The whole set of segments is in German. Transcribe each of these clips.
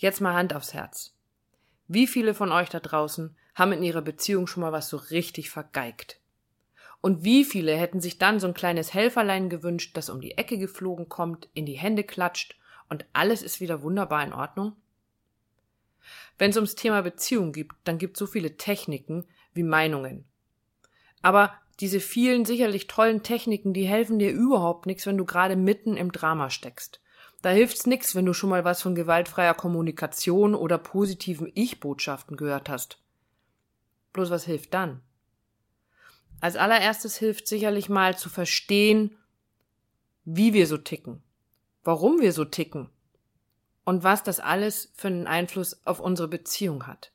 Jetzt mal Hand aufs Herz. Wie viele von euch da draußen haben in ihrer Beziehung schon mal was so richtig vergeigt? Und wie viele hätten sich dann so ein kleines Helferlein gewünscht, das um die Ecke geflogen kommt, in die Hände klatscht und alles ist wieder wunderbar in Ordnung? Wenn es ums Thema Beziehung gibt, dann gibt es so viele Techniken wie Meinungen. Aber diese vielen sicherlich tollen Techniken, die helfen dir überhaupt nichts, wenn du gerade mitten im Drama steckst. Da hilft's nix, wenn du schon mal was von gewaltfreier Kommunikation oder positiven Ich-Botschaften gehört hast. Bloß was hilft dann? Als allererstes hilft sicherlich mal zu verstehen, wie wir so ticken, warum wir so ticken und was das alles für einen Einfluss auf unsere Beziehung hat.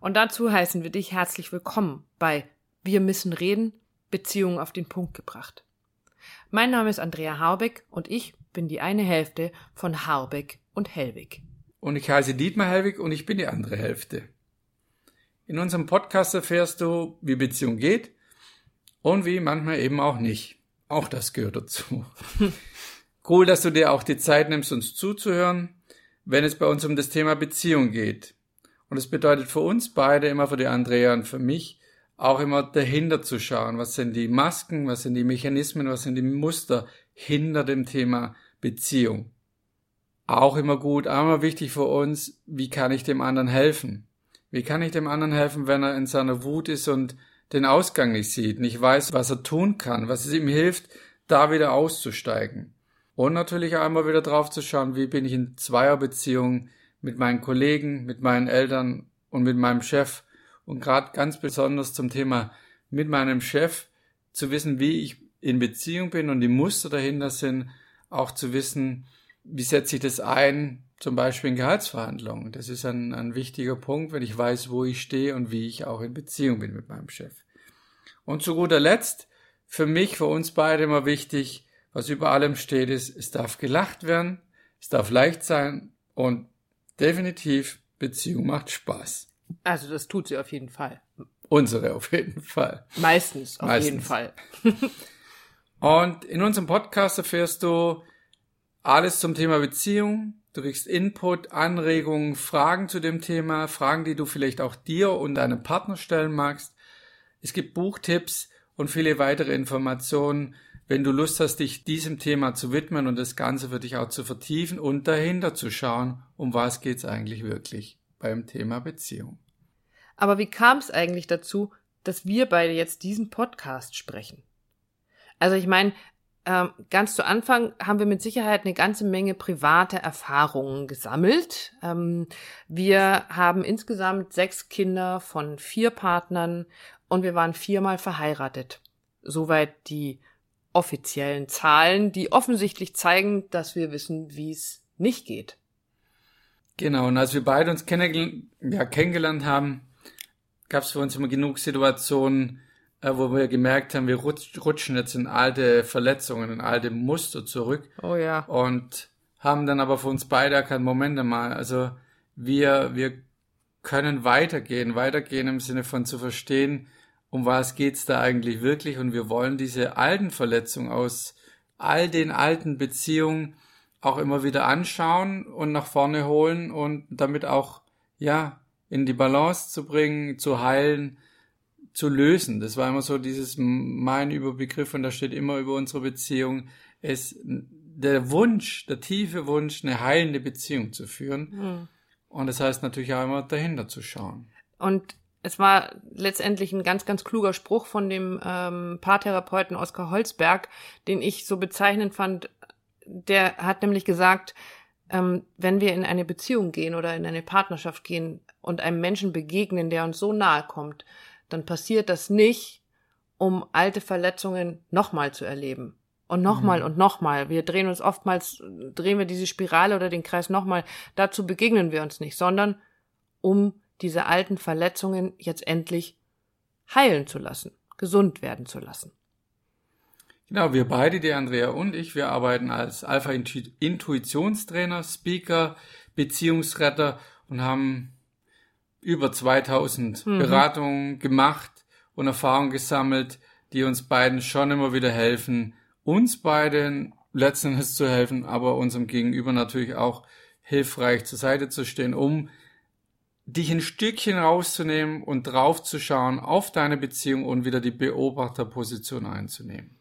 Und dazu heißen wir dich herzlich willkommen bei Wir müssen reden, Beziehungen auf den Punkt gebracht. Mein Name ist Andrea Harbeck und ich bin die eine Hälfte von Harbeck und Hellwig. Und ich heiße Dietmar Hellwig und ich bin die andere Hälfte. In unserem Podcast erfährst du, wie Beziehung geht und wie manchmal eben auch nicht. Auch das gehört dazu. cool, dass du dir auch die Zeit nimmst, uns zuzuhören, wenn es bei uns um das Thema Beziehung geht. Und es bedeutet für uns beide, immer für die Andrea und für mich, auch immer dahinter zu schauen. Was sind die Masken, was sind die Mechanismen, was sind die Muster hinter dem Thema Beziehung. Auch immer gut, immer wichtig für uns, wie kann ich dem anderen helfen? Wie kann ich dem anderen helfen, wenn er in seiner Wut ist und den Ausgang nicht sieht, nicht weiß, was er tun kann, was es ihm hilft, da wieder auszusteigen? Und natürlich immer wieder drauf zu schauen, wie bin ich in Zweierbeziehung mit meinen Kollegen, mit meinen Eltern und mit meinem Chef und gerade ganz besonders zum Thema mit meinem Chef zu wissen, wie ich in Beziehung bin und die Muster dahinter sind, auch zu wissen, wie setze ich das ein, zum Beispiel in Gehaltsverhandlungen. Das ist ein, ein wichtiger Punkt, wenn ich weiß, wo ich stehe und wie ich auch in Beziehung bin mit meinem Chef. Und zu guter Letzt, für mich, für uns beide immer wichtig, was über allem steht, ist, es darf gelacht werden, es darf leicht sein und definitiv Beziehung macht Spaß. Also das tut sie auf jeden Fall. Unsere auf jeden Fall. Meistens auf Meistens. jeden Fall. Und in unserem Podcast erfährst du alles zum Thema Beziehung. Du kriegst Input, Anregungen, Fragen zu dem Thema, Fragen, die du vielleicht auch dir und deinem Partner stellen magst. Es gibt Buchtipps und viele weitere Informationen, wenn du Lust hast, dich diesem Thema zu widmen und das Ganze für dich auch zu vertiefen und dahinter zu schauen, um was geht's eigentlich wirklich beim Thema Beziehung. Aber wie kam es eigentlich dazu, dass wir beide jetzt diesen Podcast sprechen? Also ich meine, ähm, ganz zu Anfang haben wir mit Sicherheit eine ganze Menge private Erfahrungen gesammelt. Ähm, wir haben insgesamt sechs Kinder von vier Partnern und wir waren viermal verheiratet. Soweit die offiziellen Zahlen, die offensichtlich zeigen, dass wir wissen, wie es nicht geht. Genau, und als wir beide uns kenn ja, kennengelernt haben, gab es für uns immer genug Situationen, wo wir gemerkt haben, wir rutschen jetzt in alte Verletzungen, in alte Muster zurück. Oh ja. Und haben dann aber für uns beide erkannt, Moment mal, also wir, wir können weitergehen, weitergehen im Sinne von zu verstehen, um was geht's da eigentlich wirklich und wir wollen diese alten Verletzungen aus all den alten Beziehungen auch immer wieder anschauen und nach vorne holen und damit auch, ja, in die Balance zu bringen, zu heilen, zu lösen. Das war immer so dieses mein Überbegriff und da steht immer über unsere Beziehung, es der Wunsch, der tiefe Wunsch, eine heilende Beziehung zu führen. Mhm. Und das heißt natürlich auch immer dahinter zu schauen. Und es war letztendlich ein ganz, ganz kluger Spruch von dem ähm, Paartherapeuten Oskar Holzberg, den ich so bezeichnend fand. Der hat nämlich gesagt, ähm, wenn wir in eine Beziehung gehen oder in eine Partnerschaft gehen und einem Menschen begegnen, der uns so nahe kommt, dann passiert das nicht, um alte Verletzungen nochmal zu erleben. Und nochmal mhm. und nochmal. Wir drehen uns oftmals, drehen wir diese Spirale oder den Kreis nochmal. Dazu begegnen wir uns nicht, sondern um diese alten Verletzungen jetzt endlich heilen zu lassen, gesund werden zu lassen. Genau, wir beide, die Andrea und ich, wir arbeiten als Alpha-Intuitionstrainer, Speaker, Beziehungsretter und haben über 2000 mhm. Beratungen gemacht und Erfahrungen gesammelt, die uns beiden schon immer wieder helfen, uns beiden letztendlich zu helfen, aber unserem Gegenüber natürlich auch hilfreich zur Seite zu stehen, um dich ein Stückchen rauszunehmen und draufzuschauen auf deine Beziehung und wieder die Beobachterposition einzunehmen.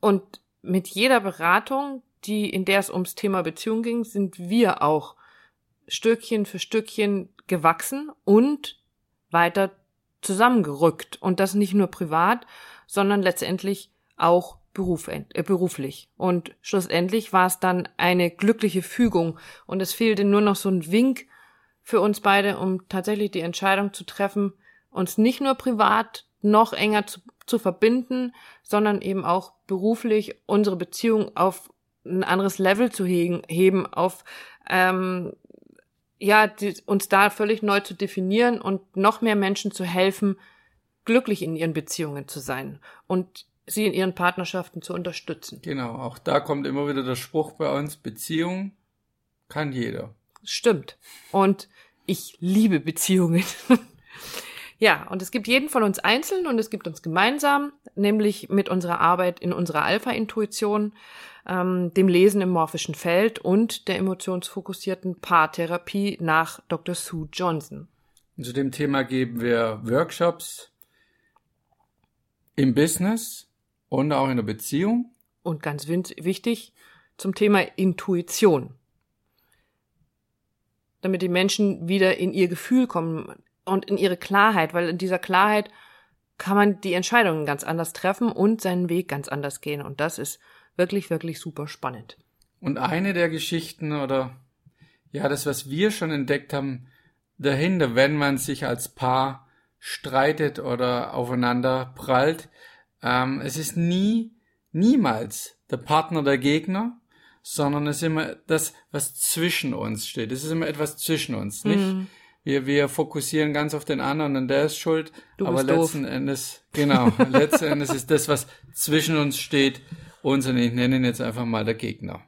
Und mit jeder Beratung, die, in der es ums Thema Beziehung ging, sind wir auch Stückchen für Stückchen gewachsen und weiter zusammengerückt. Und das nicht nur privat, sondern letztendlich auch beruf, äh, beruflich. Und schlussendlich war es dann eine glückliche Fügung. Und es fehlte nur noch so ein Wink für uns beide, um tatsächlich die Entscheidung zu treffen, uns nicht nur privat noch enger zu, zu verbinden, sondern eben auch beruflich unsere Beziehung auf ein anderes Level zu heben, auf ähm, ja, die, uns da völlig neu zu definieren und noch mehr Menschen zu helfen, glücklich in ihren Beziehungen zu sein und sie in ihren Partnerschaften zu unterstützen. Genau, auch da kommt immer wieder der Spruch bei uns, Beziehung kann jeder. Stimmt. Und ich liebe Beziehungen. ja, und es gibt jeden von uns einzeln und es gibt uns gemeinsam, nämlich mit unserer Arbeit in unserer Alpha-Intuition ähm, dem Lesen im morphischen Feld und der emotionsfokussierten Paartherapie nach Dr. Sue Johnson. zu dem Thema geben wir Workshops im Business und auch in der Beziehung. Und ganz wichtig zum Thema Intuition. Damit die Menschen wieder in ihr Gefühl kommen und in ihre Klarheit, weil in dieser Klarheit kann man die Entscheidungen ganz anders treffen und seinen Weg ganz anders gehen. Und das ist wirklich, wirklich super spannend. Und eine der Geschichten oder ja, das, was wir schon entdeckt haben, dahinter, wenn man sich als Paar streitet oder aufeinander prallt, ähm, es ist nie, niemals der Partner der Gegner, sondern es ist immer das, was zwischen uns steht. Es ist immer etwas zwischen uns, nicht? Mhm. Wir, wir fokussieren ganz auf den anderen und der ist schuld, du aber letzten doof. Endes, genau, letzten Endes ist das, was zwischen uns steht, uns und ich nenne ihn jetzt einfach mal der Gegner.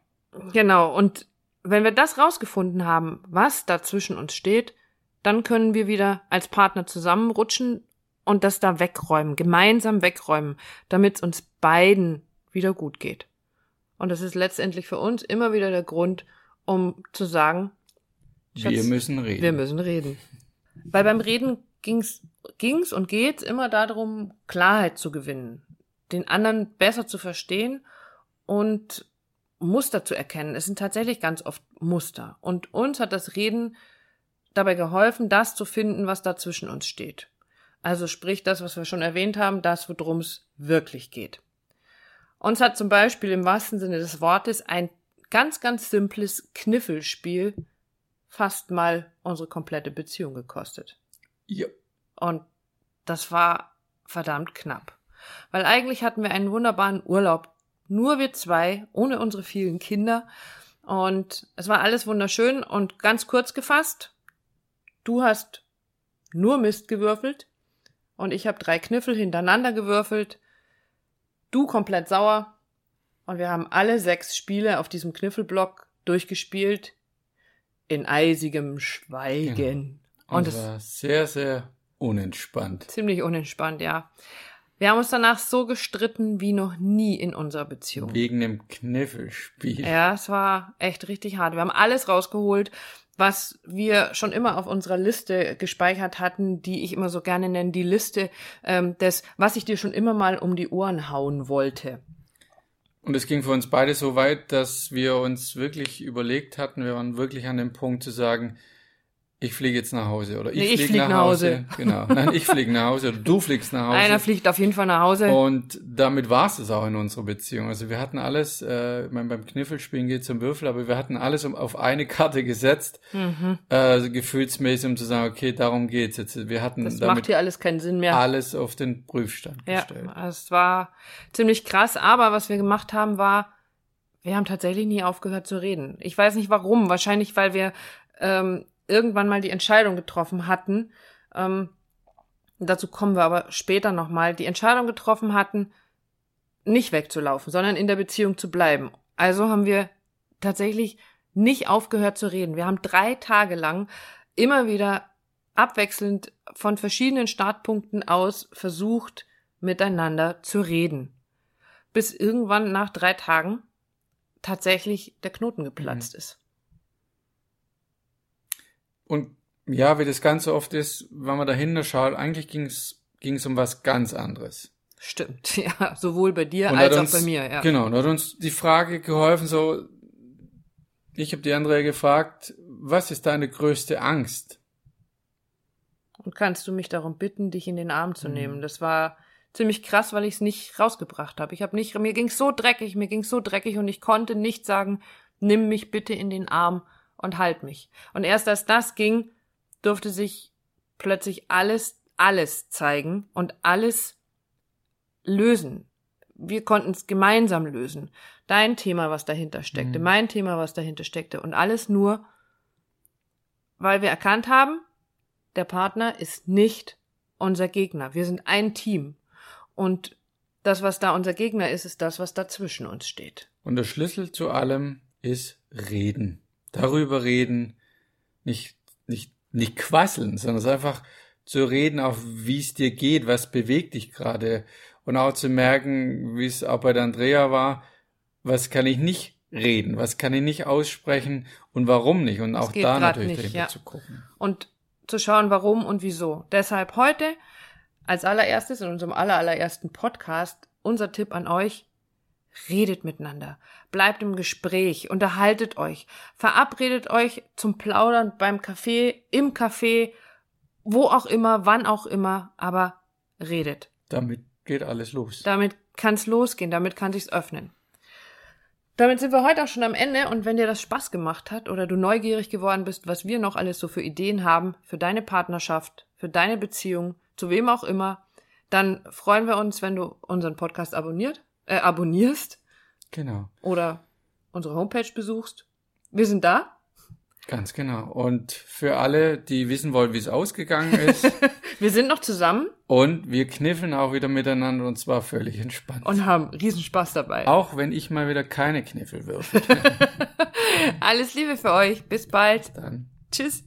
Genau, und wenn wir das rausgefunden haben, was da zwischen uns steht, dann können wir wieder als Partner zusammenrutschen und das da wegräumen, gemeinsam wegräumen, damit es uns beiden wieder gut geht. Und das ist letztendlich für uns immer wieder der Grund, um zu sagen, Schatz, wir müssen reden. Wir müssen reden. Weil beim Reden ging's, ging's und geht's immer darum, Klarheit zu gewinnen den anderen besser zu verstehen und Muster zu erkennen. Es sind tatsächlich ganz oft Muster. Und uns hat das Reden dabei geholfen, das zu finden, was da zwischen uns steht. Also sprich das, was wir schon erwähnt haben, das, worum es wirklich geht. Uns hat zum Beispiel im wahrsten Sinne des Wortes ein ganz, ganz simples Kniffelspiel fast mal unsere komplette Beziehung gekostet. Ja. Und das war verdammt knapp. Weil eigentlich hatten wir einen wunderbaren Urlaub. Nur wir zwei, ohne unsere vielen Kinder. Und es war alles wunderschön und ganz kurz gefasst. Du hast nur Mist gewürfelt und ich habe drei Kniffel hintereinander gewürfelt. Du komplett sauer und wir haben alle sechs Spiele auf diesem Kniffelblock durchgespielt in eisigem Schweigen. Genau. Und, und es war sehr, sehr unentspannt. Ziemlich unentspannt, ja. Wir haben uns danach so gestritten wie noch nie in unserer Beziehung. Wegen dem Kniffelspiel. Ja, es war echt richtig hart. Wir haben alles rausgeholt, was wir schon immer auf unserer Liste gespeichert hatten, die ich immer so gerne nenne, die Liste ähm, des, was ich dir schon immer mal um die Ohren hauen wollte. Und es ging für uns beide so weit, dass wir uns wirklich überlegt hatten, wir waren wirklich an dem Punkt zu sagen, ich fliege jetzt nach Hause oder ich, nee, fliege flieg nach, nach Hause. Hause. Genau. Nein, ich fliege nach Hause oder du fliegst nach Hause. Einer fliegt auf jeden Fall nach Hause. Und damit war es auch in unserer Beziehung. Also wir hatten alles, äh, ich meine, beim Kniffelspielen geht es um Würfel, aber wir hatten alles auf eine Karte gesetzt, mhm. äh, gefühlsmäßig, um zu sagen, okay, darum geht's jetzt. Wir hatten das damit macht hier alles keinen Sinn mehr. Alles auf den Prüfstand ja, gestellt. Ja, es war ziemlich krass, aber was wir gemacht haben, war, wir haben tatsächlich nie aufgehört zu reden. Ich weiß nicht warum. Wahrscheinlich, weil wir ähm, irgendwann mal die Entscheidung getroffen hatten, ähm, dazu kommen wir aber später nochmal, die Entscheidung getroffen hatten, nicht wegzulaufen, sondern in der Beziehung zu bleiben. Also haben wir tatsächlich nicht aufgehört zu reden. Wir haben drei Tage lang immer wieder abwechselnd von verschiedenen Startpunkten aus versucht, miteinander zu reden. Bis irgendwann nach drei Tagen tatsächlich der Knoten geplatzt mhm. ist. Und ja, wie das ganz so oft ist, wenn man dahinter schaut, eigentlich ging es um was ganz anderes. Stimmt, ja, sowohl bei dir Und als hat auch uns, bei mir, ja. Genau, und hat uns die Frage geholfen, so, ich habe die Andrea gefragt, was ist deine größte Angst? Und kannst du mich darum bitten, dich in den Arm Mhm. zu nehmen? Das war ziemlich krass, weil ich es nicht rausgebracht habe. Ich habe nicht, mir ging's so dreckig, mir ging's so dreckig und ich konnte nicht sagen, nimm mich bitte in den Arm und halt mich. Und erst als das ging, durfte sich plötzlich alles, alles zeigen und alles lösen. Wir konnten es gemeinsam lösen. Dein Thema, was dahinter steckte, Mhm. mein Thema, was dahinter steckte und alles nur, weil wir erkannt haben, der Partner ist nicht unser Gegner. Wir sind ein Team. Und das, was da unser Gegner ist, ist das, was dazwischen uns steht. Und der Schlüssel zu allem ist reden. Darüber reden, nicht, nicht, nicht quasseln, sondern es einfach zu reden, auch wie es dir geht, was bewegt dich gerade. Und auch zu merken, wie es auch bei der Andrea war, was kann ich nicht reden, was kann ich nicht aussprechen und warum nicht. Und auch da natürlich nicht, ja. zu gucken. Und zu schauen, warum und wieso. Deshalb heute als allererstes in unserem allerallerersten Podcast unser Tipp an euch. Redet miteinander. Bleibt im Gespräch. Unterhaltet euch. Verabredet euch zum Plaudern beim Café, im Café, wo auch immer, wann auch immer, aber redet. Damit geht alles los. Damit kann's losgehen, damit kann sich's öffnen. Damit sind wir heute auch schon am Ende und wenn dir das Spaß gemacht hat oder du neugierig geworden bist, was wir noch alles so für Ideen haben für deine Partnerschaft, für deine Beziehung, zu wem auch immer, dann freuen wir uns, wenn du unseren Podcast abonniert, äh, abonnierst Genau. oder unsere Homepage besuchst. Wir sind da. Ganz genau. Und für alle, die wissen wollen, wie es ausgegangen ist, Wir sind noch zusammen und wir kniffeln auch wieder miteinander und zwar völlig entspannt. und haben Riesenspaß dabei. Auch wenn ich mal wieder keine Kniffel würfe, Alles Liebe für euch. Bis bald. dann Tschüss.